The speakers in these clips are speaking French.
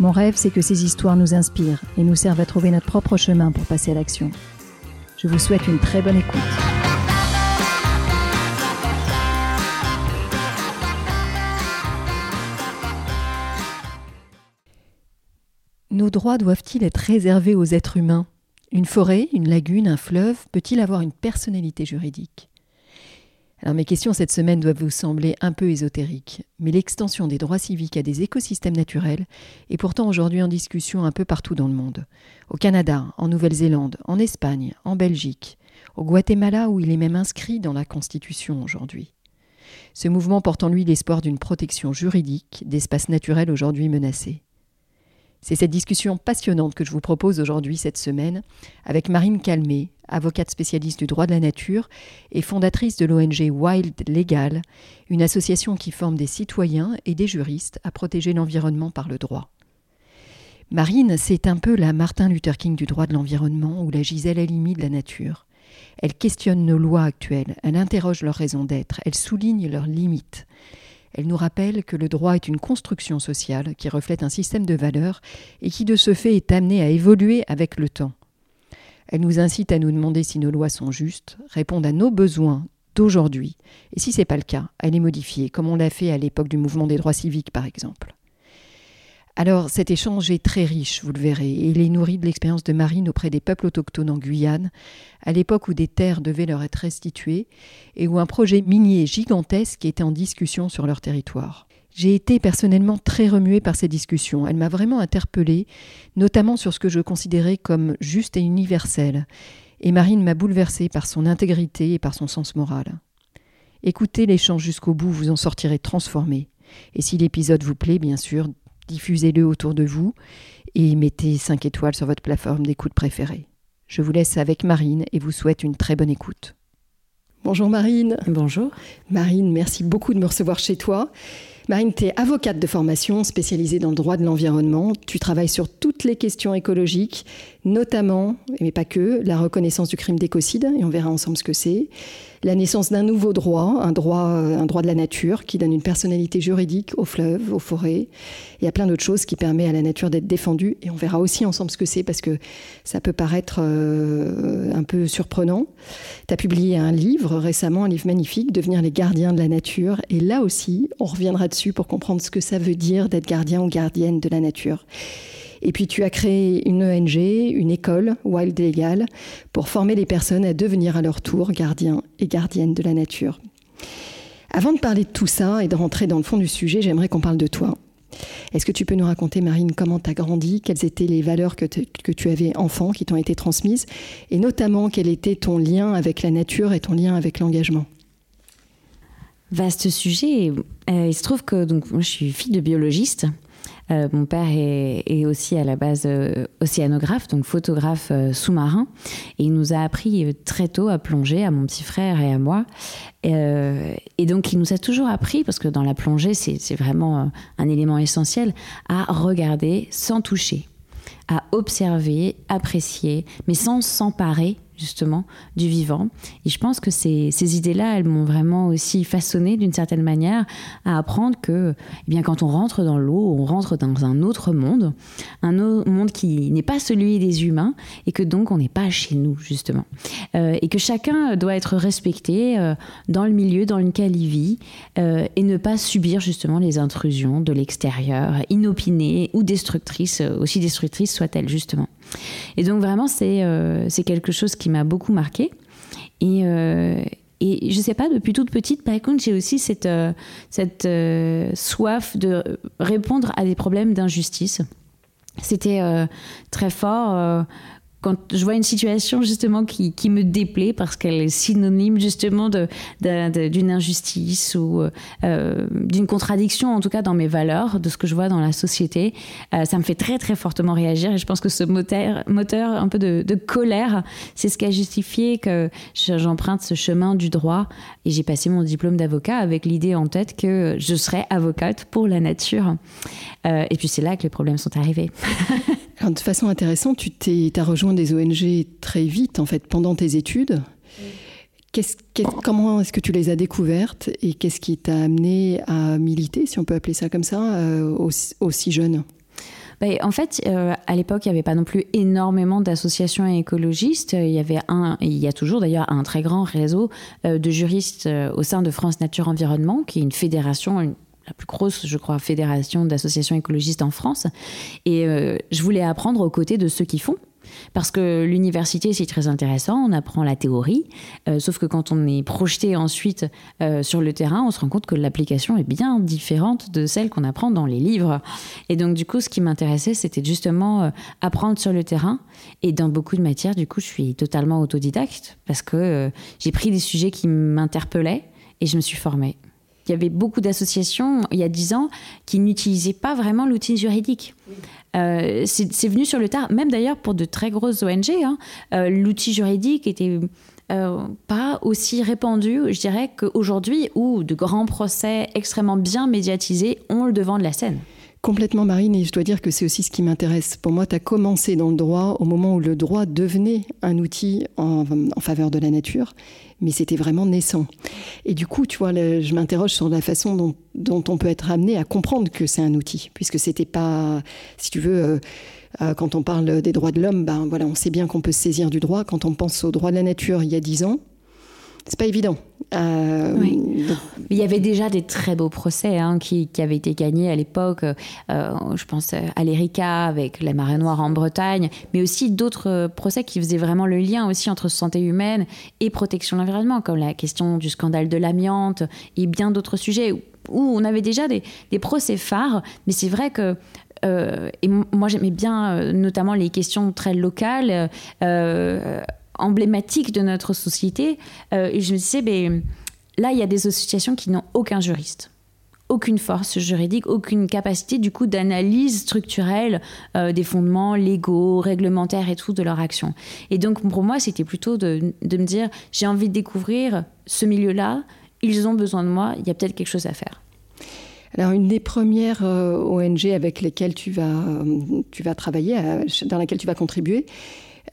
Mon rêve, c'est que ces histoires nous inspirent et nous servent à trouver notre propre chemin pour passer à l'action. Je vous souhaite une très bonne écoute. Nos droits doivent-ils être réservés aux êtres humains? Une forêt, une lagune, un fleuve peut-il avoir une personnalité juridique? Alors mes questions cette semaine doivent vous sembler un peu ésotériques, mais l'extension des droits civiques à des écosystèmes naturels est pourtant aujourd'hui en discussion un peu partout dans le monde. Au Canada, en Nouvelle-Zélande, en Espagne, en Belgique, au Guatemala où il est même inscrit dans la Constitution aujourd'hui. Ce mouvement porte en lui l'espoir d'une protection juridique d'espaces naturels aujourd'hui menacés. C'est cette discussion passionnante que je vous propose aujourd'hui cette semaine avec Marine Calmé, avocate spécialiste du droit de la nature et fondatrice de l'ONG Wild Legal, une association qui forme des citoyens et des juristes à protéger l'environnement par le droit. Marine, c'est un peu la Martin Luther King du droit de l'environnement ou la Gisèle Halimi de la nature. Elle questionne nos lois actuelles, elle interroge leurs raisons d'être, elle souligne leurs limites. Elle nous rappelle que le droit est une construction sociale qui reflète un système de valeurs et qui de ce fait est amené à évoluer avec le temps. Elle nous incite à nous demander si nos lois sont justes, répondent à nos besoins d'aujourd'hui, et si ce n'est pas le cas, à les modifier, comme on l'a fait à l'époque du mouvement des droits civiques par exemple. Alors cet échange est très riche, vous le verrez, et il est nourri de l'expérience de Marine auprès des peuples autochtones en Guyane, à l'époque où des terres devaient leur être restituées, et où un projet minier gigantesque était en discussion sur leur territoire. J'ai été personnellement très remuée par ces discussions. Elle m'a vraiment interpellée, notamment sur ce que je considérais comme juste et universel. Et Marine m'a bouleversée par son intégrité et par son sens moral. Écoutez l'échange jusqu'au bout, vous en sortirez transformé. Et si l'épisode vous plaît, bien sûr, diffusez-le autour de vous et mettez 5 étoiles sur votre plateforme d'écoute préférée. Je vous laisse avec Marine et vous souhaite une très bonne écoute. Bonjour Marine. Bonjour. Marine, merci beaucoup de me recevoir chez toi. Marine, tu es avocate de formation spécialisée dans le droit de l'environnement. Tu travailles sur toutes les questions écologiques, notamment, mais pas que, la reconnaissance du crime d'écocide, et on verra ensemble ce que c'est, la naissance d'un nouveau droit, un droit, un droit de la nature qui donne une personnalité juridique aux fleuves, aux forêts, et à plein d'autres choses qui permet à la nature d'être défendue. Et on verra aussi ensemble ce que c'est parce que ça peut paraître euh, un peu surprenant. Tu as publié un livre récemment, un livre magnifique, Devenir les gardiens de la nature. Et là aussi, on reviendra dessus pour comprendre ce que ça veut dire d'être gardien ou gardienne de la nature. Et puis tu as créé une ONG, une école, Wild Legal, pour former les personnes à devenir à leur tour gardiens et gardiennes de la nature. Avant de parler de tout ça et de rentrer dans le fond du sujet, j'aimerais qu'on parle de toi. Est-ce que tu peux nous raconter, Marine, comment tu as grandi, quelles étaient les valeurs que, tu avais enfant, qui t'ont été transmises, et notamment quel était ton lien avec la nature et ton lien avec l'engagement? Vaste sujet. Euh, il se trouve que donc, moi, je suis fille de biologiste. Euh, mon père est, aussi à la base euh, océanographe, donc photographe euh, sous-marin. Et il nous a appris très tôt à plonger, à mon petit frère et à moi. et donc il nous a toujours appris, parce que dans la plongée, c'est vraiment un élément essentiel, à regarder sans toucher, à observer, apprécier, mais sans s'emparer justement du vivant. Et je pense que ces, idées-là, elles m'ont vraiment aussi façonné d'une certaine manière à apprendre que eh bien, quand on rentre dans l'eau, on rentre dans un autre monde, un autre monde qui n'est pas celui des humains et que donc on n'est pas chez nous justement. Euh, et que chacun doit être respecté euh, dans le milieu dans lequel il vit euh, et ne pas subir justement les intrusions de l'extérieur, inopinées ou destructrices, aussi destructrices soient-elles justement. Et donc vraiment, c'est c'est quelque chose qui m'a beaucoup marqué. Et, euh, et je sais pas, depuis toute petite, par contre, j'ai aussi cette, euh, cette euh, soif de répondre à des problèmes d'injustice. C'était très fort quand je vois une situation justement qui, qui me déplaît parce qu'elle est synonyme justement d'une de, d'une injustice ou euh, d'une contradiction en tout cas dans mes valeurs, de ce que je vois dans la société, euh, ça me fait très très fortement réagir et je pense que ce moteur, moteur un peu de, de colère, c'est ce qui a justifié que j'emprunte ce chemin du droit et j'ai passé mon diplôme d'avocat avec l'idée en tête que je serais avocate pour la nature. Euh, et puis c'est là que les problèmes sont arrivés. de façon intéressante, tu as rejoint des ONG très vite, en fait, pendant tes études. comment est-ce que tu les as découvertes et qu'est-ce qui t'a amené à militer, si on peut appeler ça comme ça, euh, aussi, jeune? Ben, en fait, euh, à l'époque, il n'y avait pas non plus énormément d'associations écologistes. Il y avait un, il y a toujours d'ailleurs un très grand réseau euh, de juristes au sein de France Nature Environnement, qui est une fédération, la plus grosse, je crois, fédération d'associations écologistes en France. Et euh, je voulais apprendre aux côtés de ceux qui font. Parce que l'université, c'est très intéressant, on apprend la théorie, euh, sauf que quand on est projeté ensuite euh, sur le terrain, on se rend compte que l'application est bien différente de celle qu'on apprend dans les livres. Et donc, du coup, ce qui m'intéressait, c'était justement apprendre sur le terrain. Et dans beaucoup de matières, du coup, je suis totalement autodidacte, parce que j'ai pris des sujets qui m'interpellaient et je me suis formée. Il y avait beaucoup d'associations il y a dix ans qui n'utilisaient pas vraiment l'outil juridique. Euh, c'est venu sur le tard, même d'ailleurs pour de très grosses ONG. Hein, euh, l'outil juridique était euh, pas aussi répandu, je dirais, qu'aujourd'hui, où de grands procès extrêmement bien médiatisés ont le devant de la scène. Complètement Marine, et je dois dire que c'est aussi ce qui m'intéresse. Pour moi, tu as commencé dans le droit au moment où le droit devenait un outil en, faveur de la nature, mais c'était vraiment naissant. Et du coup, tu vois, je m'interroge sur la façon dont, on peut être amené à comprendre que c'est un outil, puisque c'était pas, si tu veux, euh, euh, quand on parle des droits de l'homme, ben voilà, on sait bien qu'on peut se saisir du droit. Quand on pense aux droits de la nature il y a dix ans, c'est pas évident. Euh, Il y avait déjà des très beaux procès hein, qui, avaient été gagnés à l'époque. Euh, je pense à l'Erika avec la marée noire en Bretagne, mais aussi d'autres procès qui faisaient vraiment le lien aussi entre santé humaine et protection de l'environnement, comme la question du scandale de l'amiante et bien d'autres sujets où on avait déjà des, procès phares. Mais c'est vrai que euh, et moi j'aimais bien notamment les questions très locales emblématique de notre société. Euh, et je me disais, ben, là, il y a des associations qui n'ont aucun juriste aucune force juridique, aucune capacité du coup d'analyse structurelle euh, des fondements légaux, réglementaires et tout de leur action. Et donc pour moi, c'était plutôt de, me dire, j'ai envie de découvrir ce milieu-là, ils ont besoin de moi, il y a peut-être quelque chose à faire. Alors une des premières euh, ONG avec lesquelles tu vas, tu vas travailler, dans laquelle tu vas contribuer,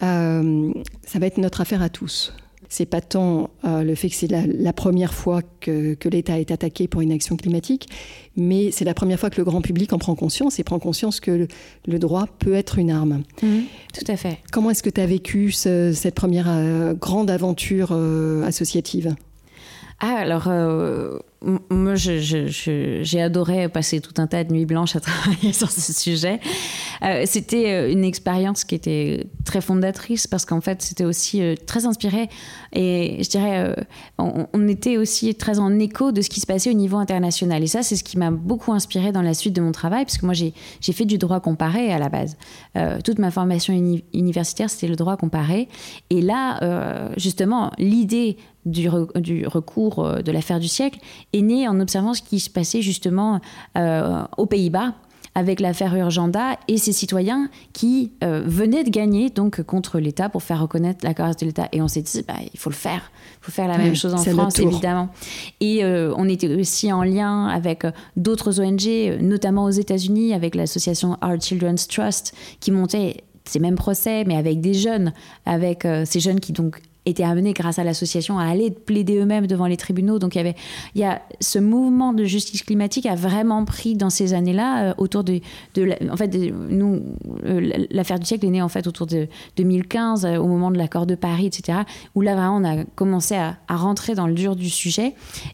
euh, ça va être notre affaire à tous. C'est pas tant euh, le fait que c'est la, première fois que, l'État est attaqué pour une action climatique, mais c'est la première fois que le grand public en prend conscience et prend conscience que le, droit peut être une arme. Mhm. tout à fait. Comment est-ce que tu as vécu cette première euh, grande aventure associative? Ah, alors, moi, j'ai adoré passer tout un tas de nuits blanches à travailler sur ce sujet. Euh, c'était euh, une expérience qui était très fondatrice parce qu'en fait, c'était aussi euh, très inspiré et je dirais, on, était aussi très en écho de ce qui se passait au niveau international. Et ça, c'est ce qui m'a beaucoup inspiré dans la suite de mon travail parce que moi, j'ai fait du droit comparé à la base. toute ma formation universitaire, c'était le droit comparé. Et là, justement, l'idée du, du, recours de l'affaire du siècle est né en observant ce qui se passait justement euh, aux Pays-Bas avec l'affaire Urgenda et ses citoyens qui euh, venaient de gagner donc contre l'État pour faire reconnaître la carence de l'État. Et on s'est dit, bah, il faut le faire, il faut faire la même chose en France, évidemment. Et euh, on était aussi en lien avec d'autres ONG, notamment aux États-Unis, avec l'association Our Children's Trust, qui montait ces mêmes procès, mais avec des jeunes, avec ces jeunes qui donc étaient amenés grâce à l'association à aller plaider eux-mêmes devant les tribunaux. Donc il y avait, il y a ce mouvement de justice climatique a vraiment pris dans ces années-là euh, autour de, de en fait, nous, euh, l'affaire du siècle est née en fait autour de 2015 euh, au moment de l'accord de Paris, etc. Où là vraiment on a commencé à, rentrer dans le dur du sujet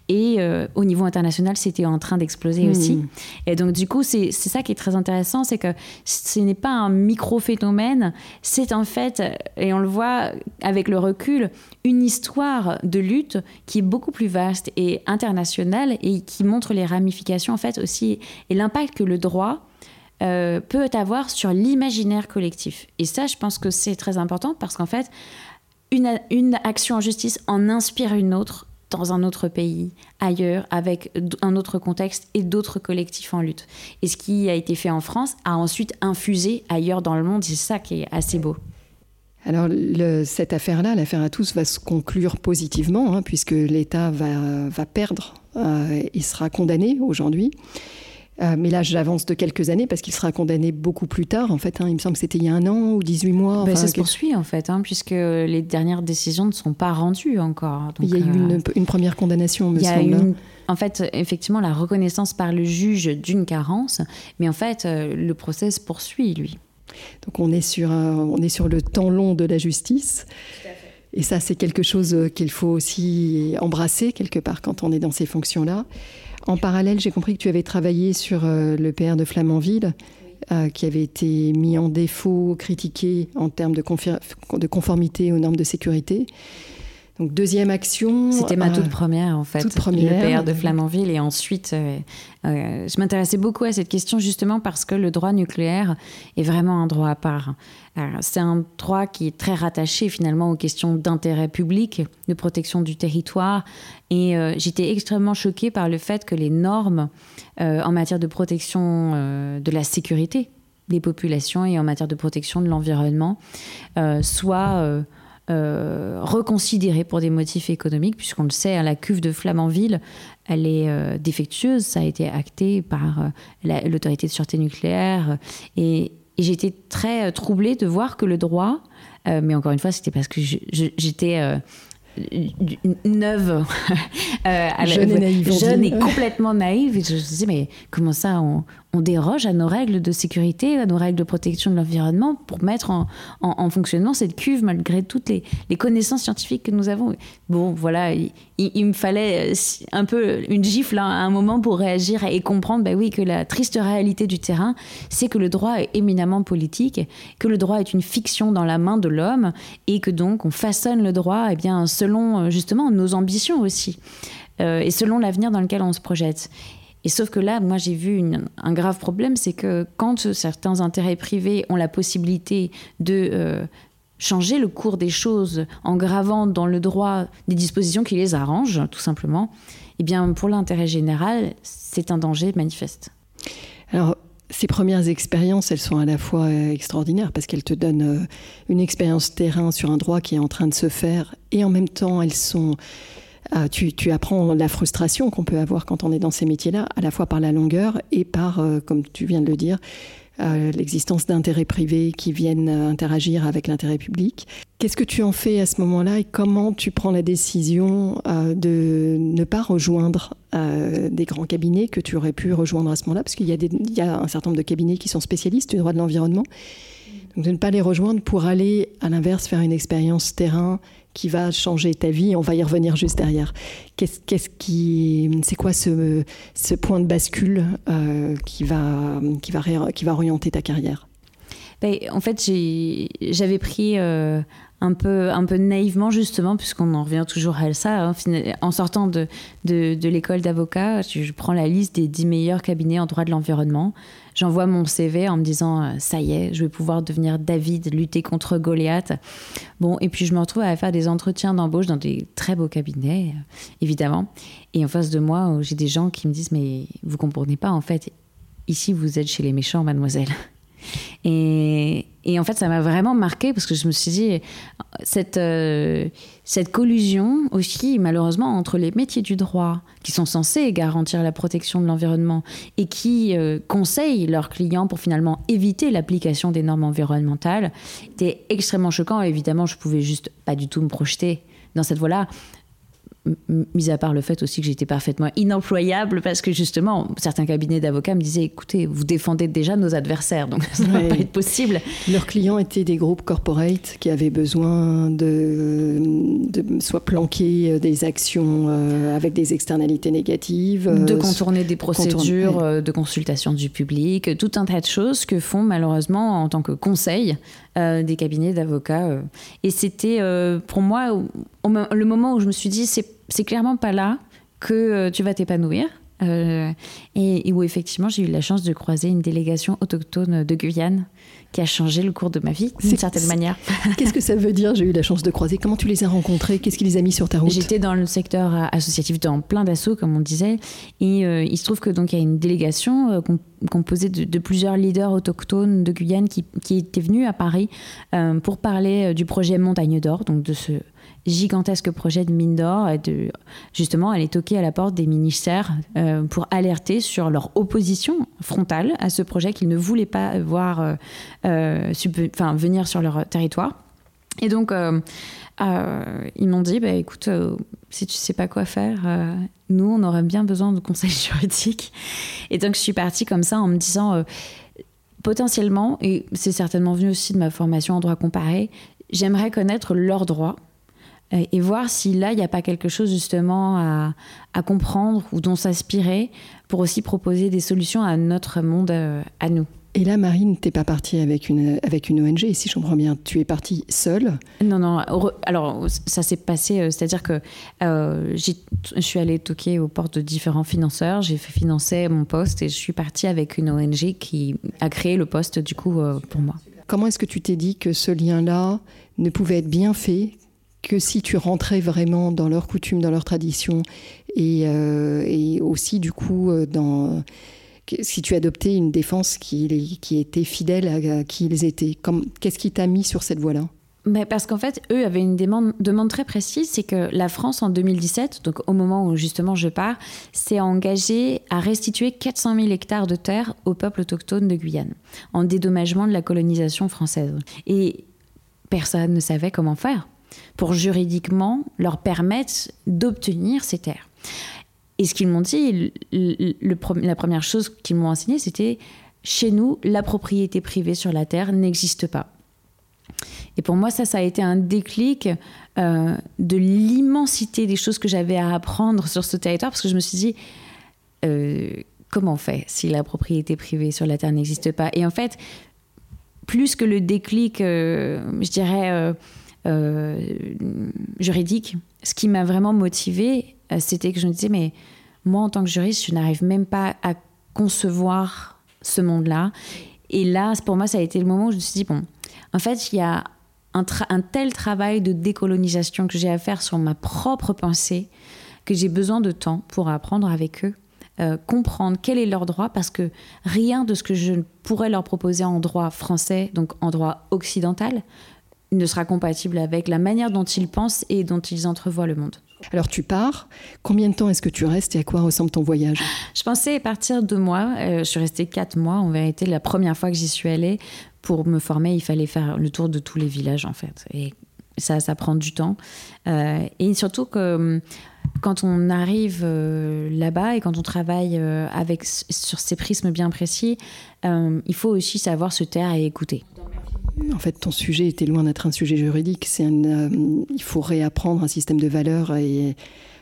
et au niveau international c'était en train d'exploser hmm. aussi. Et donc du coup c'est ça qui est très intéressant, c'est que ce n'est pas un micro phénomène, c'est en fait et on le voit avec le recul une histoire de lutte qui est beaucoup plus vaste et internationale et qui montre les ramifications en fait aussi et l'impact que le droit peut avoir sur l'imaginaire collectif. Et ça, je pense que c'est très important parce qu'en fait, une, une action en justice en inspire une autre dans un autre pays, ailleurs, avec un autre contexte et d'autres collectifs en lutte. Et ce qui a été fait en France a ensuite infusé ailleurs dans le monde. C'est ça qui est assez beau. Alors cette affaire-là, l'affaire à tous, va se conclure positivement, hein, puisque l'État va, va, perdre euh, et sera condamné aujourd'hui. Euh, mais là, j'avance de quelques années parce qu'il sera condamné beaucoup plus tard. En fait, hein. il me semble que c'était il y a un an ou 18 mois. Ben, ça se poursuit en fait, hein, puisque les dernières décisions ne sont pas rendues encore. il y a eu une, euh, première condamnation, me semble. Hein. En fait, effectivement, la reconnaissance par le juge d'une carence, mais en fait, euh, le procès se poursuit, lui. Donc on est sur, on est sur le temps long de la justice. Et ça, c'est quelque chose qu'il faut aussi embrasser quelque part quand on est dans ces fonctions-là. En parallèle, j'ai compris que tu avais travaillé sur euh, le PR de Flamanville, euh, qui avait été mis en défaut, critiqué en termes de, de conformité aux normes de sécurité. Donc deuxième action. C'était ma toute euh, première en fait. Toute première. Le PR de Flamanville et ensuite, euh, euh, je m'intéressais beaucoup à cette question justement parce que le droit nucléaire est vraiment un droit à part. C'est un droit qui est très rattaché finalement aux questions d'intérêt public, de protection du territoire. Et j'étais extrêmement choquée par le fait que les normes en matière de protection de la sécurité des populations et en matière de protection de l'environnement soient euh, reconsidérée pour des motifs économiques, puisqu'on le sait, à la cuve de Flamanville, elle est euh, défectueuse, ça a été acté par euh, l'autorité de sûreté nucléaire. Et, j'étais très troublée de voir que le droit, mais encore une fois, c'était parce que j'étais neuve, jeune, et, naïve, jeune et complètement naïve. Et je me disais, mais comment ça, on, on déroge à nos règles de sécurité, à nos règles de protection de l'environnement pour mettre en, fonctionnement cette cuve malgré toutes les, connaissances scientifiques que nous avons. Bon, voilà, il, me fallait euh, un peu une gifle hein, à un moment pour réagir et comprendre, bah oui, que la triste réalité du terrain, c'est que le droit est éminemment politique, que le droit est une fiction dans la main de l'homme et que donc on façonne le droit eh bien, selon euh, justement nos ambitions aussi. Euh, et selon l'avenir dans lequel on se projette. Et sauf que là, moi, j'ai vu un grave problème, c'est que quand certains intérêts privés ont la possibilité de euh, changer le cours des choses en gravant dans le droit des dispositions qui les arrangent, tout simplement, eh bien, pour l'intérêt général, c'est un danger manifeste. Alors, ces premières expériences, elles sont à la fois euh, extraordinaires parce qu'elles te donnent euh, une expérience terrain sur un droit qui est en train de se faire et en même temps, elles sont euh, tu, apprends la frustration qu'on peut avoir quand on est dans ces métiers-là, à la fois par la longueur et par, euh, comme tu viens de le dire, euh, l'existence d'intérêts privés qui viennent interagir avec l'intérêt public. Qu'est-ce que tu en fais à ce moment-là et comment tu prends la décision de ne pas rejoindre des grands cabinets que tu aurais pu rejoindre à ce moment-là? Parce qu'il y, a un certain nombre de cabinets qui sont spécialistes du droit de l'environnement. De ne pas les rejoindre pour aller, à l'inverse, faire une expérience terrain qui va changer ta vie. On va y revenir juste derrière. Qu'est-ce, qui, c'est quoi ce, ce, point de bascule euh, qui va, qui va, qui va orienter ta carrière? En fait, j'avais pris euh, un peu, naïvement justement, puisqu'on en revient toujours à ça. Hein, en sortant de l'école d'avocat, je, prends la liste des 10 meilleurs cabinets en droit de l'environnement. J'envoie mon CV en me disant euh, ça y est, je vais pouvoir devenir David, lutter contre Goliath. Bon, et puis je me retrouve à faire des entretiens d'embauche dans des très beaux cabinets, euh, évidemment. Et en face de moi, j'ai des gens qui me disent mais vous comprenez pas en fait, ici vous êtes chez les méchants, mademoiselle. Et, en fait, ça m'a vraiment marqué parce que je me suis dit, cette, euh, cette collusion aussi, malheureusement, entre les métiers du droit, qui sont censés garantir la protection de l'environnement et qui euh, conseillent leurs clients pour finalement éviter l'application des normes environnementales, était extrêmement choquant. évidemment, je pouvais juste pas du tout me projeter dans cette voie-là mis à part le fait aussi que j'étais parfaitement inemployable parce que justement certains cabinets d'avocats me disaient écoutez vous défendez déjà nos adversaires donc ça ne va pas être possible. Leurs clients étaient des groupes corporate qui avaient besoin de, de soit planquer euh, des actions euh, avec des externalités négatives de euh, contourner des procédures de consultation du public tout un tas de choses que font malheureusement en tant que conseil des cabinets d'avocats et c'était pour moi le moment où je me suis dit c'est c'est clairement pas là que euh, tu vas t'épanouir. et, où effectivement j'ai eu la chance de croiser une délégation autochtone de Guyane qui a changé le cours de ma vie d'une certaine manière. Qu'est-ce que ça veut dire J'ai eu la chance de croiser? Comment tu les as rencontrés? Qu'est-ce qui les a mis sur ta route? J'étais dans le secteur associatif dans plein d'assauts, comme on disait, et il se trouve que donc il y a une délégation composée de, plusieurs leaders autochtones de Guyane qui, qui étaient venus à Paris pour parler du projet Montagne d'Or, donc de ce gigantesque projet de mine d'or de justement aller toquer à la porte des ministères euh, pour alerter sur leur opposition frontale à ce projet qu'ils ne voulaient pas voir euh, euh, venir sur leur territoire. Et donc, ils m'ont dit, bah, écoute, si tu sais pas quoi faire, nous, on aurait bien besoin de conseils juridiques. Et donc, je suis partie comme ça en me disant, potentiellement, et c'est certainement venu aussi de ma formation en droit comparé, j'aimerais connaître leurs droits et voir si là, il n'y a pas quelque chose justement à, à comprendre ou dont s'inspirer pour aussi proposer des solutions à notre monde, euh, à nous. Et là, Marine, t'es pas partie avec une, avec une ONG, si je comprends bien. Tu es partie seule Non, non. Alors, ça s'est passé, euh, c'est-à-dire que je suis allée toquer aux portes de différents financeurs, j'ai fait financer mon poste et je suis partie avec une ONG qui a créé le poste, du coup, pour moi. Comment est-ce que tu t'es dit que ce lien-là ne pouvait être bien fait que si tu rentrais vraiment dans leurs coutumes, dans leurs traditions, et, euh, aussi du coup euh, si tu adoptais une défense qui, était fidèle à, qui ils étaient. Qu'est-ce qui t'a mis sur cette voie-là? Mais parce qu'en fait, eux avaient une demande, demande très précise, c'est que la France, en 2017, donc au moment où justement je pars, s'est engagée à restituer 400 000 hectares de terre au peuple autochtone de Guyane, en dédommagement de la colonisation française. Et personne ne savait comment faire pour juridiquement leur permettre d'obtenir ces terres. Et ce qu'ils m'ont dit, la première chose qu'ils m'ont enseigné, c'était chez nous, la propriété privée sur la terre n'existe pas. Et pour moi, ça, ça a été un déclic euh, de l'immensité des choses que j'avais à apprendre sur ce territoire, parce que je me suis dit, euh, comment on fait si la propriété privée sur la terre n'existe pas? Et en fait, plus que le déclic, euh, je dirais euh, juridique. Ce qui m'a vraiment motivée, euh, c'était que je me disais, mais moi, en tant que juriste, je n'arrive même pas à concevoir ce monde-là. Et là, pour moi, ça a été le moment où je me suis dit, bon, en fait, il y a un, tel travail de décolonisation que j'ai à faire sur ma propre pensée que j'ai besoin de temps pour apprendre avec eux, euh, comprendre quel est leur droit, parce que rien de ce que je pourrais leur proposer en droit français, donc en droit occidental, ne sera compatible avec la manière dont ils pensent et dont ils entrevoient le monde. Alors tu pars, combien de temps est-ce que tu restes et à quoi ressemble ton voyage? Je pensais partir deux mois, euh, je suis restée quatre mois en vérité. La première fois que j'y suis allée, pour me former, il fallait faire le tour de tous les villages en fait. Et ça, ça prend du temps. Euh, et surtout que hum, quand on arrive euh, là-bas et quand on travaille avec, sur ces prismes bien précis, il faut aussi savoir se taire et écouter. En fait, ton sujet était loin d'être un sujet juridique. C'est euh, il faut réapprendre un système de valeurs et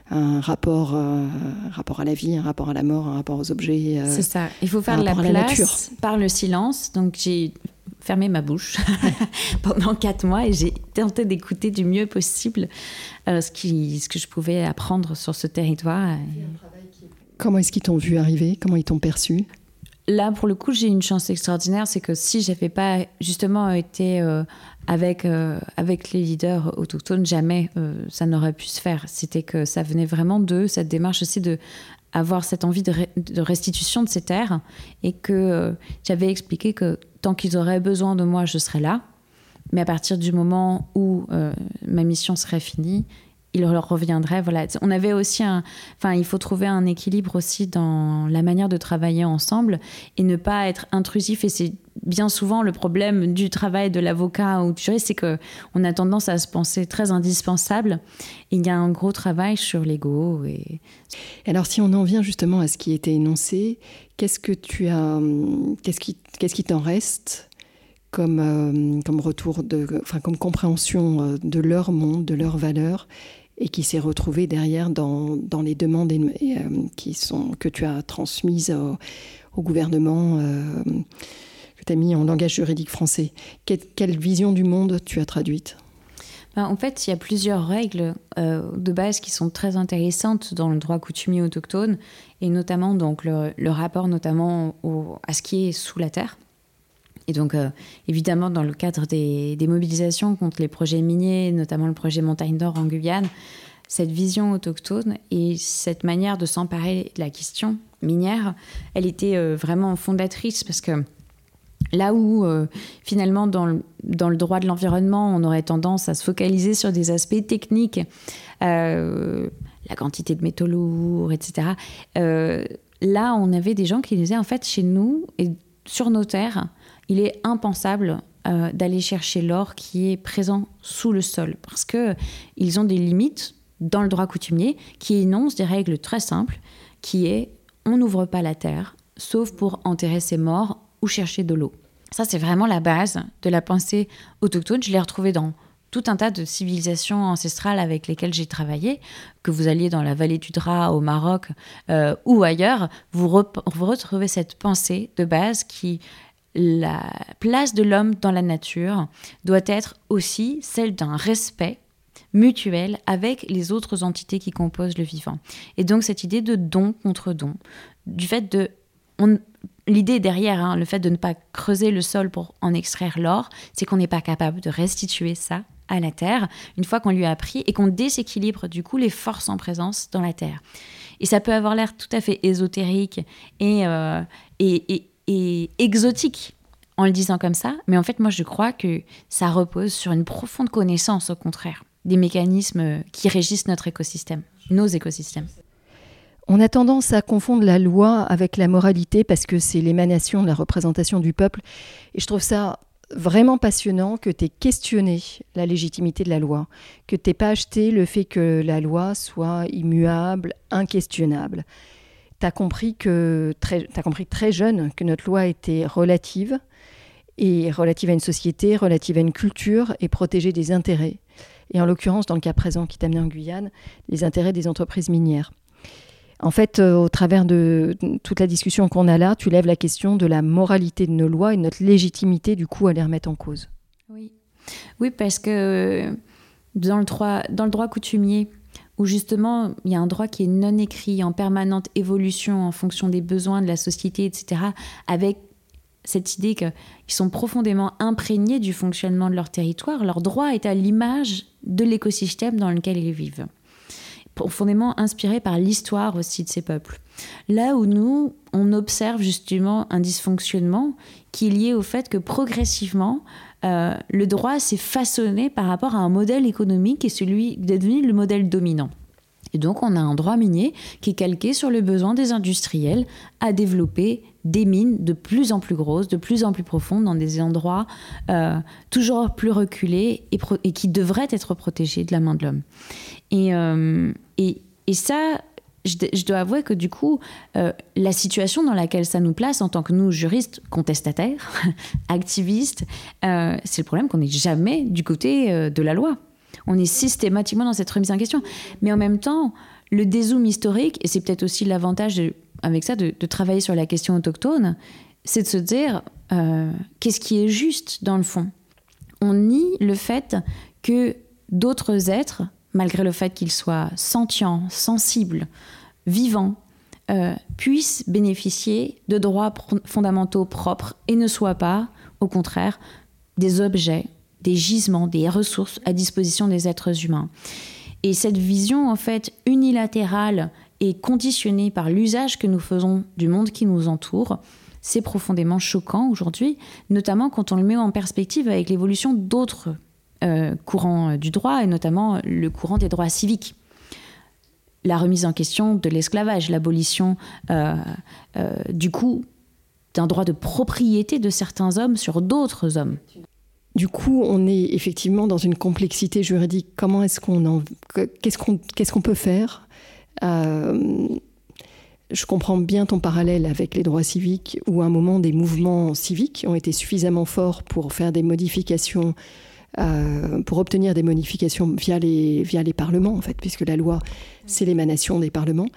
un rapport, euh, rapport à la vie, un rapport à la mort, un rapport aux objets. Euh, c'est ça. Il faut faire de la place par le silence. Donc j'ai fermé ma bouche pendant quatre mois et j'ai tenté d'écouter du mieux possible ce, qui, ce que je pouvais apprendre sur ce territoire. Comment est-ce qu'ils t'ont vu arriver? Comment ils t'ont perçu? Là, pour le coup, j'ai une chance extraordinaire, c'est que si j'avais pas justement été euh, avec, euh, avec les leaders autochtones, jamais euh, ça n'aurait pu se faire. C'était que ça venait vraiment d'eux, cette démarche aussi de avoir cette envie de, de restitution de ces terres et que j'avais expliqué que tant qu'ils auraient besoin de moi, je serais là. Mais à partir du moment où ma mission serait finie, il leur reviendrait. Voilà. On avait aussi. Enfin, il faut trouver un équilibre aussi dans la manière de travailler ensemble et ne pas être intrusif. Et c'est bien souvent le problème du travail de l'avocat ou du juriste, c'est qu'on a tendance à se penser très indispensable. il y a un gros travail sur l'ego. Et... Alors, si on en vient justement à ce qui était énoncé, qu'est-ce que tu as. Qu'est-ce qui qu'est-ce t'en reste comme, euh, comme retour de, enfin, comme compréhension euh, de leur monde, de leurs valeurs et qui s'est retrouvé derrière dans, dans les demandes euh, qui sont, que tu as transmises au, gouvernement, euh, que tu as mis en langage juridique français. Quelle, vision du monde tu as traduite? Ben, En fait, il y a plusieurs règles euh, de base qui sont très intéressantes dans le droit coutumier autochtone, et notamment donc, le, rapport notamment à ce qui est sous la terre. Et donc, euh, évidemment, dans le cadre des, mobilisations contre les projets miniers, notamment le projet Montagne d'Or en Guyane, cette vision autochtone et cette manière de s'emparer de la question minière, elle était euh, vraiment fondatrice parce que là où euh, finalement dans le, dans le, droit de l'environnement, on aurait tendance à se focaliser sur des aspects techniques, la quantité de métaux lourds, etc. là, on avait des gens qui disaient en fait chez nous et sur nos terres, il est impensable euh, d'aller chercher l'or qui est présent sous le sol parce que ils ont des limites dans le droit coutumier qui énoncent des règles très simples qui est on n'ouvre pas la terre sauf pour enterrer ses morts ou chercher de l'eau. Ça c'est vraiment la base de la pensée autochtone, je l'ai retrouvée dans tout un tas de civilisations ancestrales avec lesquelles j'ai travaillé, que vous alliez dans la vallée du Dra au Maroc euh, ou ailleurs, vous, vous, retrouvez cette pensée de base qui la place de l'homme dans la nature doit être aussi celle d'un respect mutuel avec les autres entités qui composent le vivant. Et donc cette idée de don contre don, du fait de... L'idée derrière, hein, le fait de ne pas creuser le sol pour en extraire l'or, c'est qu'on n'est pas capable de restituer ça à la Terre une fois qu'on lui a appris et qu'on déséquilibre du coup les forces en présence dans la Terre. Et ça peut avoir l'air tout à fait ésotérique et, euh, et et exotique en le disant comme ça, mais en fait moi je crois que ça repose sur une profonde connaissance au contraire des mécanismes qui régissent notre écosystème, nos écosystèmes. On a tendance à confondre la loi avec la moralité parce que c'est l'émanation de la représentation du peuple et je trouve ça vraiment passionnant que tu aies questionné la légitimité de la loi, que tu n'aies pas acheté le fait que la loi soit immuable, inquestionnable tu as compris que très, as compris très jeune que notre loi était relative et relative à une société, relative à une culture et protéger des intérêts. Et en l'occurrence, dans le cas présent qui t'a en Guyane, les intérêts des entreprises minières. En fait, euh, au travers de toute la discussion qu'on a là, tu lèves la question de la moralité de nos lois et de notre légitimité du coup à les remettre en cause. Oui, oui parce que dans le droit, dans le droit coutumier, où justement il y a un droit qui est non écrit, en permanente évolution en fonction des besoins de la société, etc., avec cette idée qu'ils sont profondément imprégnés du fonctionnement de leur territoire, leur droit est à l'image de l'écosystème dans lequel ils vivent, profondément inspiré par l'histoire aussi de ces peuples. Là où nous, on observe justement un dysfonctionnement qui est lié au fait que progressivement, euh, le droit s'est façonné par rapport à un modèle économique et celui d'être devenu le modèle dominant. Et donc on a un droit minier qui est calqué sur le besoin des industriels à développer des mines de plus en plus grosses, de plus en plus profondes, dans des endroits euh, toujours plus reculés et, qui devraient être protégés de la main de l'homme. Et, euh, ça, je, dois avouer que du coup, euh, la situation dans laquelle ça nous place en tant que nous, juristes contestataires, activistes, euh, c'est le problème qu'on n'est jamais du côté euh, de la loi. On est systématiquement dans cette remise en question. Mais en même temps, le dézoom historique, et c'est peut-être aussi l'avantage avec ça de, travailler sur la question autochtone, c'est de se dire qu'est-ce qui est juste dans le fond? On nie le fait que d'autres êtres malgré le fait qu'ils soient sentients, sensibles, vivants, euh, puissent bénéficier de droits fondamentaux propres et ne soient pas, au contraire, des objets, des gisements, des ressources à disposition des êtres humains. Et cette vision, en fait, unilatérale et conditionnée par l'usage que nous faisons du monde qui nous entoure, c'est profondément choquant aujourd'hui, notamment quand on le met en perspective avec l'évolution d'autres euh, courant euh, du droit, et notamment le courant des droits civiques. La remise en question de l'esclavage, l'abolition euh, du coup d'un droit de propriété de certains hommes sur d'autres hommes. Du coup, on est effectivement dans une complexité juridique. Comment est-ce qu'on en... qu'est-ce qu'on qu'est-ce qu'on peut faire? Je comprends bien ton parallèle avec les droits civiques, où à un moment des mouvements civiques ont été suffisamment forts pour faire des modifications euh, pour obtenir des modifications via les, parlements, en fait, puisque la loi, c'est l'émanation des parlements.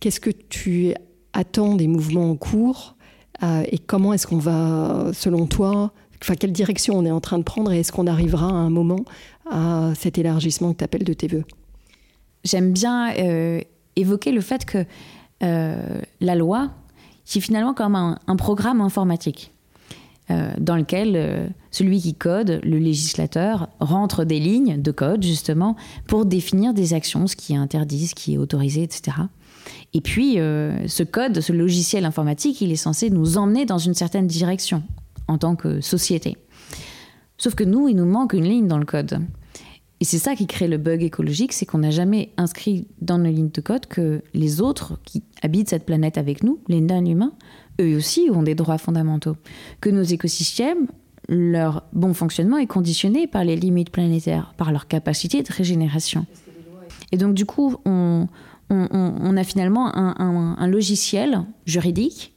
Qu'est-ce que tu attends des mouvements en cours euh, et comment est-ce qu'on va, selon toi, enfin, quelle direction on est en train de prendre et est-ce qu'on arrivera à un moment à cet élargissement que tu appelles de tes voeux? J'aime bien euh, évoquer le fait que la loi, c'est finalement comme un, programme informatique. Euh, dans lequel celui qui code, le législateur, rentre des lignes de code justement pour définir des actions, ce qui est interdit, ce qui est autorisé, etc. Et puis, ce code, ce logiciel informatique, il est censé nous emmener dans une certaine direction en tant que société. Sauf que nous, il nous manque une ligne dans le code. Et c'est ça qui crée le bug écologique, c'est qu'on n'a jamais inscrit dans nos lignes de code que les autres qui habitent cette planète avec nous, les non-humains, eux aussi ont des droits fondamentaux. Que nos écosystèmes, leur bon fonctionnement est conditionné par les limites planétaires, par leur capacité de régénération. Et donc du coup, on, a finalement un logiciel juridique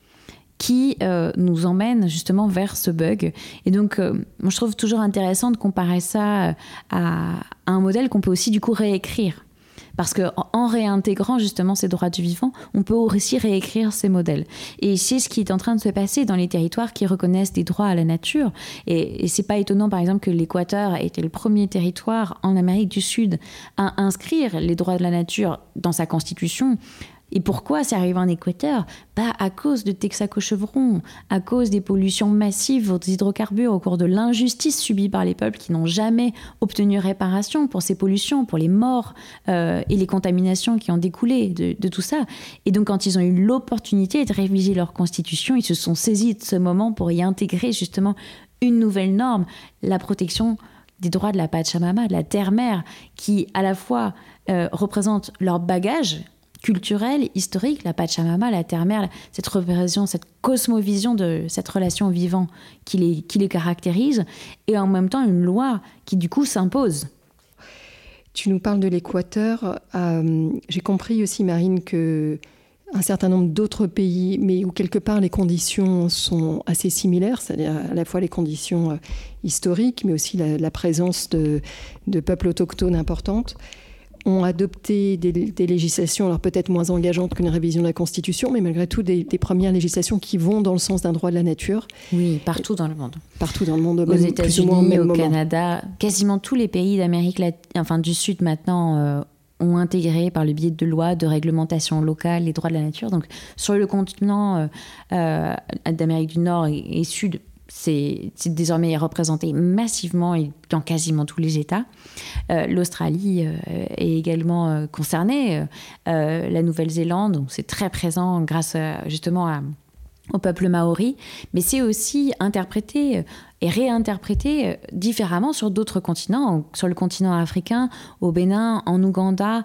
qui euh, nous emmène justement vers ce bug. Et donc, euh, moi, je trouve toujours intéressant de comparer ça euh, à, un modèle qu'on peut aussi du coup réécrire. Parce qu'en réintégrant justement ces droits du vivant, on peut aussi réécrire ces modèles. Et c'est ce qui est en train de se passer dans les territoires qui reconnaissent des droits à la nature. Et, et c'est pas étonnant, par exemple, que l'Équateur ait été le premier territoire en Amérique du Sud à inscrire les droits de la nature dans sa constitution. Et pourquoi c'est arrivé en Équateur? Pas À cause de Texaco-Chevron, à cause des pollutions massives aux hydrocarbures, au cours de l'injustice subie par les peuples qui n'ont jamais obtenu réparation pour ces pollutions, pour les morts euh, et les contaminations qui ont découlé de, de, tout ça. Et donc quand ils ont eu l'opportunité de réviser leur constitution, ils se sont saisis de ce moment pour y intégrer justement une nouvelle norme, la protection des droits de la Pachamama, de la terre-mère, qui à la fois euh, représente leur bagage culturelle, historique, la Pachamama, la terre-mère, cette représentation, cette cosmovision de cette relation au vivant qui les, qui les caractérise, et en même temps une loi qui du coup s'impose. Tu nous parles de l'Équateur. Euh, j'ai compris aussi, Marine, que un certain nombre d'autres pays, mais où quelque part les conditions sont assez similaires, c'est-à-dire à la fois les conditions euh, historiques, mais aussi la, présence de, de peuples autochtones importantes ont adopté des, législations, alors peut-être moins engageantes qu'une révision de la Constitution, mais malgré tout des, premières législations qui vont dans le sens d'un droit de la nature. Oui, partout dans le monde. Partout dans le monde. Aux États-Unis, au Canada, quasiment tous les pays d'Amérique enfin du Sud maintenant. Euh, ont intégré par le biais de lois, de réglementations locales les droits de la nature. Donc sur le continent euh, euh, d'Amérique du Nord et Sud, c'est désormais représenté massivement et dans quasiment tous les États. Euh, L'Australie euh, est également euh, concernée, la Nouvelle-Zélande, c'est très présent grâce justement au peuple maori, mais c'est aussi interprété et réinterprété différemment sur d'autres continents, sur le continent africain, au Bénin, en Ouganda.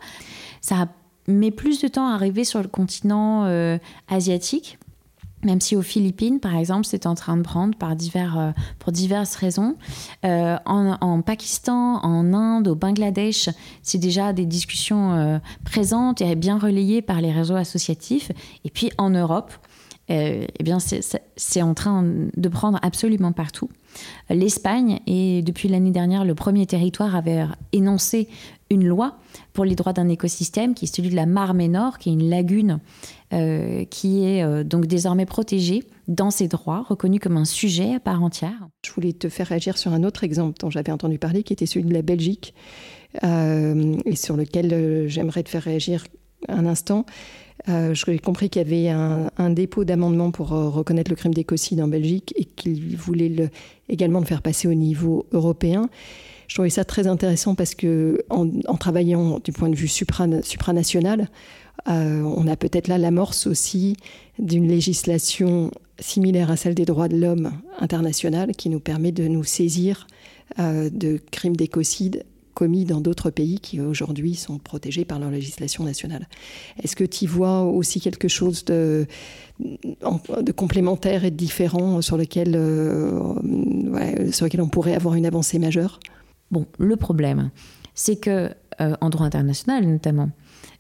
Ça met plus de temps à arriver sur le continent asiatique même si aux Philippines, par exemple, c'est en train de prendre par divers, euh, pour diverses raisons. Euh, en, Pakistan, en Inde, au Bangladesh, c'est déjà des discussions euh, présentes et bien relayées par les réseaux associatifs. Et puis en Europe, eh bien, c'est en train de prendre absolument partout. L'Espagne est depuis l'année dernière le premier territoire à avoir énoncé une loi pour les droits d'un écosystème qui est celui de la Mar Menor, qui est une lagune euh, qui est euh, donc désormais protégée dans ses droits, reconnue comme un sujet à part entière. Je voulais te faire réagir sur un autre exemple dont j'avais entendu parler, qui était celui de la Belgique, euh, et sur lequel j'aimerais te faire réagir un instant. Euh, J'ai compris qu'il y avait un, dépôt d'amendement pour reconnaître le crime d'écocide en Belgique et qu'il voulait le, également le faire passer au niveau européen. Je trouvais ça très intéressant parce que en, travaillant du point de vue supranational, euh, on a peut-être là l'amorce aussi d'une législation similaire à celle des droits de l'homme internationale qui nous permet de nous saisir euh, de crimes d'écocide commis dans d'autres pays qui aujourd'hui sont protégés par leur législation nationale. Est-ce que tu vois aussi quelque chose de, complémentaire et de différent sur lequel, euh, sur lequel on pourrait avoir une avancée majeure? Bon, le problème, c'est que euh, en droit international notamment,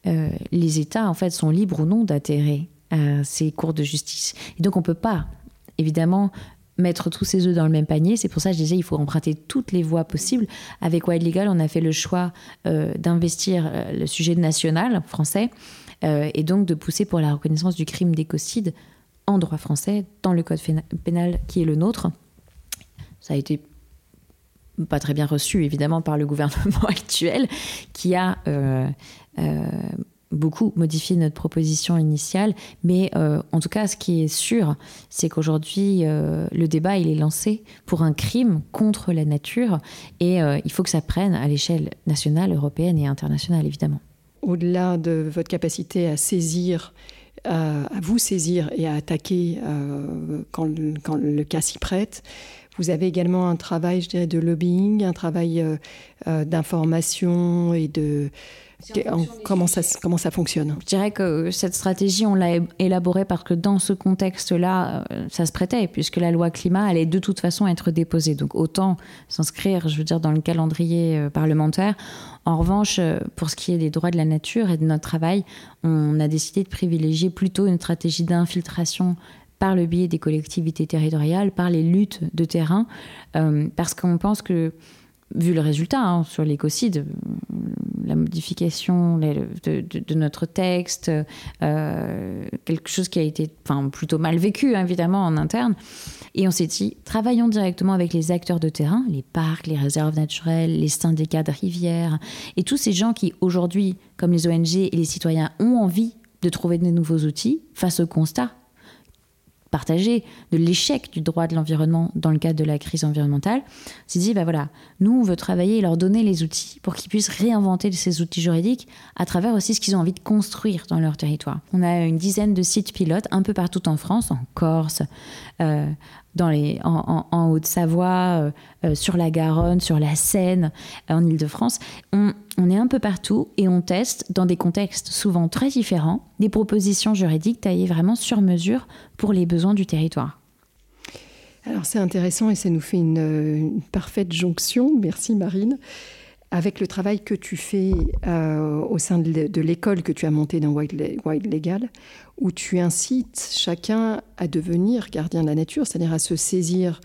euh, les États en fait sont libres ou non d'atterrer à ces cours de justice. Donc on ne peut pas, évidemment, mettre tous ses œufs dans le même panier. C'est pour ça que je disais il faut emprunter toutes les voies possibles. Avec Wild Legal, on a fait le choix euh, d'investir le sujet national français et donc de pousser pour la reconnaissance du crime d'écocide en droit français dans le code pénal qui est le nôtre. Ça a été pas très bien reçu évidemment par le gouvernement actuel, qui a beaucoup modifié notre proposition initiale, mais euh, en tout cas, ce qui est sûr, c'est qu'aujourd'hui, euh, le débat, il est lancé pour un crime contre la nature, et euh, il faut que ça prenne à l'échelle nationale, européenne et internationale, évidemment. Au-delà de votre capacité à saisir, à, vous saisir et à attaquer quand, quand, le cas s'y prête, vous avez également un travail, je dirais, de lobbying, un travail d'information et de comment, ça, comment ça fonctionne? Je dirais que cette stratégie, on l'a élaborée parce que dans ce contexte-là, euh, ça se prêtait, puisque la loi climat allait de toute façon être déposée. Donc autant s'inscrire, je veux dire, dans le calendrier euh, parlementaire. En revanche, euh, pour ce qui est des droits de la nature et de notre travail, on a décidé de privilégier plutôt une stratégie d'infiltration par le biais des collectivités territoriales, par les luttes de terrain, parce qu'on pense que vu le résultat hein, sur l'écocide, la modification de, notre texte, euh, quelque chose qui a été plutôt mal vécu, hein, évidemment, en interne. Et on s'est dit, travaillons directement avec les acteurs de terrain, les parcs, les réserves naturelles, les syndicats de rivières, et tous ces gens qui, aujourd'hui, comme les ONG et les citoyens, ont envie de trouver de nouveaux outils face au constat partagé de l'échec du droit de l'environnement dans le cadre de la crise environnementale, s'est dit, bah voilà, nous, on veut travailler et leur donner les outils pour qu'ils puissent réinventer ces outils juridiques à travers aussi ce qu'ils ont envie de construire dans leur territoire. On a une dizaine de sites pilotes un peu partout en France, en Corse, euh, dans les, en, en, Haute-Savoie, euh, euh, sur la Garonne, sur la Seine, en Ile-de-France. On, est un peu partout et on teste, dans des contextes souvent très différents, des propositions juridiques taillées vraiment sur mesure pour les besoins du territoire. Alors c'est intéressant et ça nous fait une parfaite jonction. Merci Marine avec le travail que tu fais euh, au sein de l'école que tu as montée dans Wild, Legal, où tu incites chacun à devenir gardien de la nature, c'est-à-dire à se saisir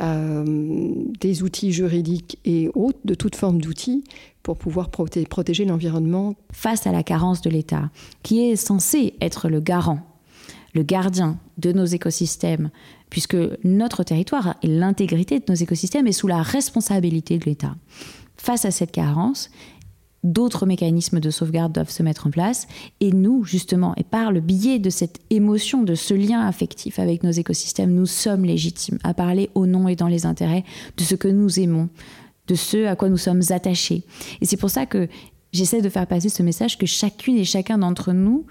euh, des outils juridiques et autres, de toute forme d'outils, pour pouvoir protéger l'environnement. Face à la carence de l'État, qui est censé être le garant, le gardien de nos écosystèmes, puisque notre territoire et l'intégrité de nos écosystèmes est sous la responsabilité de l'État. Face à cette carence, d'autres mécanismes de sauvegarde doivent se mettre en place. Et nous, justement, et par le biais de cette émotion, de ce lien affectif avec nos écosystèmes, nous sommes légitimes à parler au nom et dans les intérêts de ce que nous aimons, de ce à quoi nous sommes attachés. Et c'est pour ça que j'essaie de faire passer ce message que chacune et chacun d'entre nous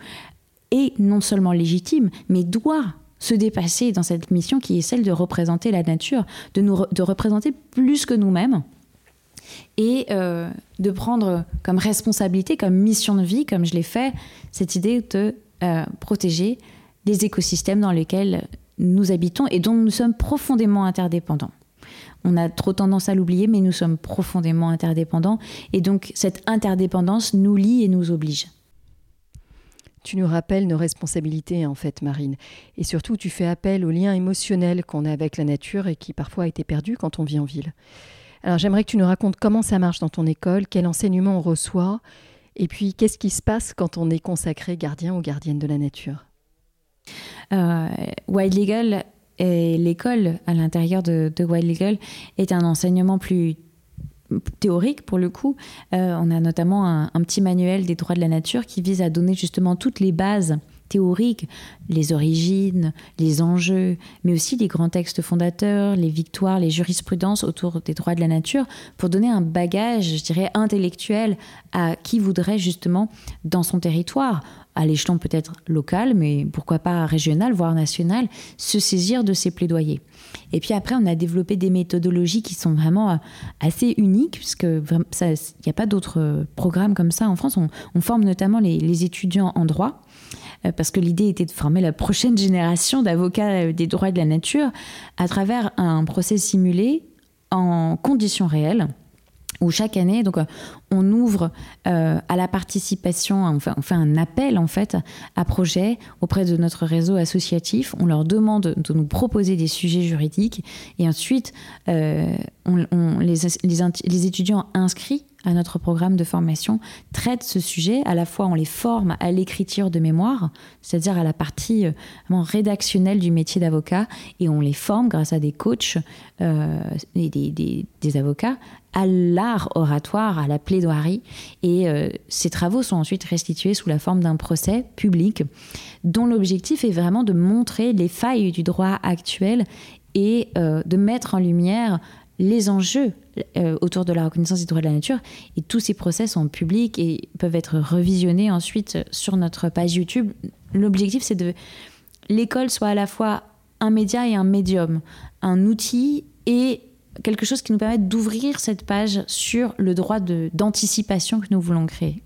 est non seulement légitime, mais doit se dépasser dans cette mission qui est celle de représenter la nature, de, nous, de représenter plus que nous-mêmes et euh, de prendre comme responsabilité, comme mission de vie, comme je l'ai fait, cette idée de euh, protéger les écosystèmes dans lesquels nous habitons et dont nous sommes profondément interdépendants. On a trop tendance à l'oublier, mais nous sommes profondément interdépendants. Et donc cette interdépendance nous lie et nous oblige. Tu nous rappelles nos responsabilités, en fait, Marine. Et surtout, tu fais appel au lien émotionnel qu'on a avec la nature et qui parfois a été perdu quand on vit en ville. Alors j'aimerais que tu nous racontes comment ça marche dans ton école, quel enseignement on reçoit, et puis qu'est-ce qui se passe quand on est consacré gardien ou gardienne de la nature? Euh, Wild Legal et l'école à l'intérieur de, Wild Legal est un enseignement plus théorique pour le coup. Euh, on a notamment un, petit manuel des droits de la nature qui vise à donner justement toutes les bases théoriques, les origines, les enjeux, mais aussi les grands textes fondateurs, les victoires, les jurisprudences autour des droits de la nature, pour donner un bagage, je dirais, intellectuel à qui voudrait justement, dans son territoire, à l'échelon peut-être local, mais pourquoi pas régional, voire national, se saisir de ces plaidoyers. Et puis après, on a développé des méthodologies qui sont vraiment euh, assez uniques, puisque il n'y a pas d'autres programmes comme ça en France. On, forme notamment les étudiants en droit euh, parce que l'idée était de former la prochaine génération d'avocats euh, des droits de la nature à travers un procès simulé en conditions réelles où chaque année, donc, euh, on ouvre à la participation, on fait un appel en fait à projets auprès de notre réseau associatif. On leur demande de nous proposer des sujets juridiques et ensuite, les, étudiants inscrits à notre programme de formation traitent ce sujet. À la fois, on les forme à l'écriture de mémoire, c'est-à-dire à la partie euh, rédactionnelle du métier d'avocat, et on les forme grâce à des coachs euh, et des, avocats à l'art oratoire, à la plaidoirie. Et euh, ces travaux sont ensuite restitués sous la forme d'un procès public dont l'objectif est vraiment de montrer les failles du droit actuel et de mettre en lumière les enjeux euh, autour de la reconnaissance des droits de la nature. Et tous ces procès sont publics et peuvent être revisionnés ensuite sur notre page YouTube. L'objectif, c'est de l'école soit à la fois un média et un médium, un outil et quelque chose qui nous permette d'ouvrir cette page sur le droit d'anticipation que nous voulons créer.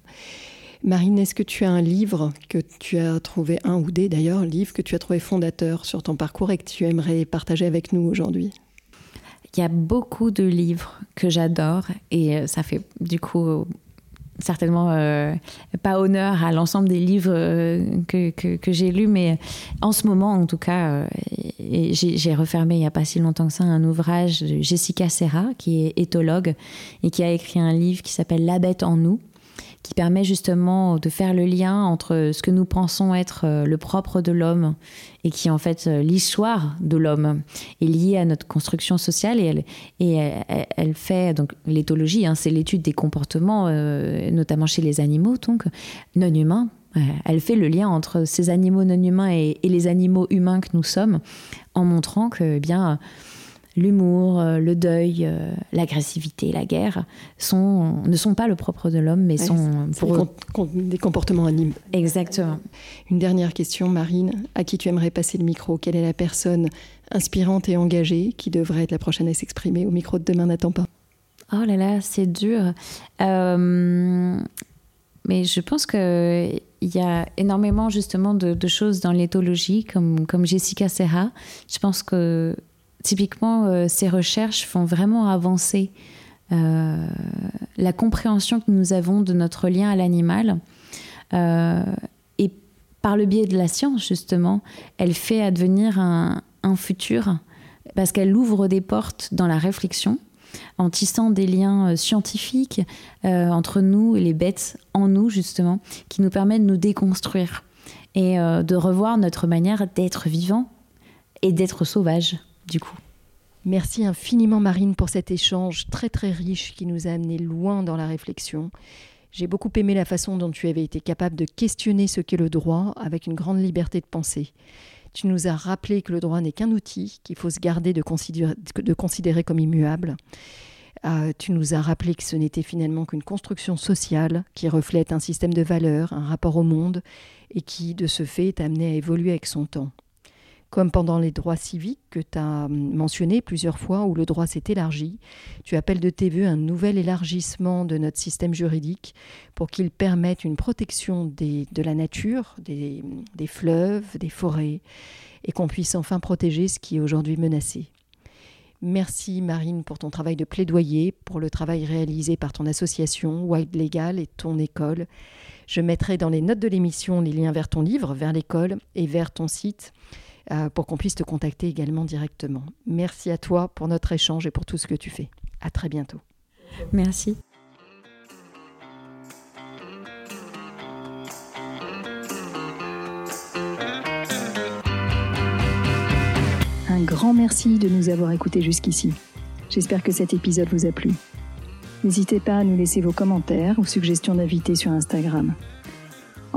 Marine, est-ce que tu as un livre que tu as trouvé, un ou des d'ailleurs, livre que tu as trouvé fondateur sur ton parcours et que tu aimerais partager avec nous aujourd'hui? Il y a beaucoup de livres que j'adore et euh, ça fait du coup certainement euh, pas honneur à l'ensemble des livres euh, que, que, j'ai lus, mais en ce moment, en tout cas, j'ai refermé il n'y a pas si longtemps que ça un ouvrage de Jessica Serra, qui est éthologue et qui a écrit un livre qui s'appelle La bête en nous, qui permet justement de faire le lien entre ce que nous pensons être euh, le propre de l'homme et qui en fait euh, l'histoire de l'homme est liée à notre construction sociale et elle, fait donc l'éthologie, hein, c'est l'étude des comportements, euh, notamment chez les animaux, donc non humains. Elle fait le lien entre ces animaux non humains et, et les animaux humains que nous sommes, en montrant que eh bien l'humour, euh, le deuil, euh, l'agressivité, la guerre sont, ne sont pas le propre de l'homme, mais sont pour des, comportements animaux. Exactement. Une dernière question, Marine. À qui tu aimerais passer le micro? Quelle est la personne inspirante et engagée qui devrait être la prochaine à s'exprimer au micro de Demain? N'attend pas Oh là là, c'est dur. Euh, mais je pense qu'il y a énormément justement de, de choses dans l'éthologie, comme, comme Jessica Serra. Je pense que typiquement, euh, ces recherches font vraiment avancer euh, la compréhension que nous avons de notre lien à l'animal. Euh, et par le biais de la science, justement, elle fait advenir un, futur parce qu'elle ouvre des portes dans la réflexion en tissant des liens scientifiques entre nous et les bêtes en nous, justement, qui nous permettent de nous déconstruire et de revoir notre manière d'être vivant et d'être sauvage du coup. Merci infiniment Marine pour cet échange très très riche qui nous a amené loin dans la réflexion. J'ai beaucoup aimé la façon dont tu avais été capable de questionner ce qu'est le droit avec une grande liberté de pensée. Tu nous as rappelé que le droit n'est qu'un outil qu'il faut se garder de considérer, comme immuable. Euh, tu nous as rappelé que ce n'était finalement qu'une construction sociale qui reflète un système de valeurs, un rapport au monde, et qui, de ce fait, est amené à évoluer avec son temps comme pendant les droits civiques que tu as mentionné plusieurs fois, où le droit s'est élargi. Tu appelles de tes voeux un nouvel élargissement de notre système juridique pour qu'il permette une protection de la nature, des, fleuves, des forêts, et qu'on puisse enfin protéger ce qui est aujourd'hui menacé. Merci Marine pour ton travail de plaidoyer, pour le travail réalisé par ton association White Legal et ton école. Je mettrai dans les notes de l'émission les liens vers ton livre, vers l'école et vers ton site. Euh, pour qu'on puisse te contacter également directement. Merci à toi pour notre échange et pour tout ce que tu fais. À très bientôt. Merci. Un grand merci de nous avoir écoutés jusqu'ici. J'espère que cet épisode vous a plu. N'hésitez pas à nous laisser vos commentaires ou suggestions d'invités sur Instagram.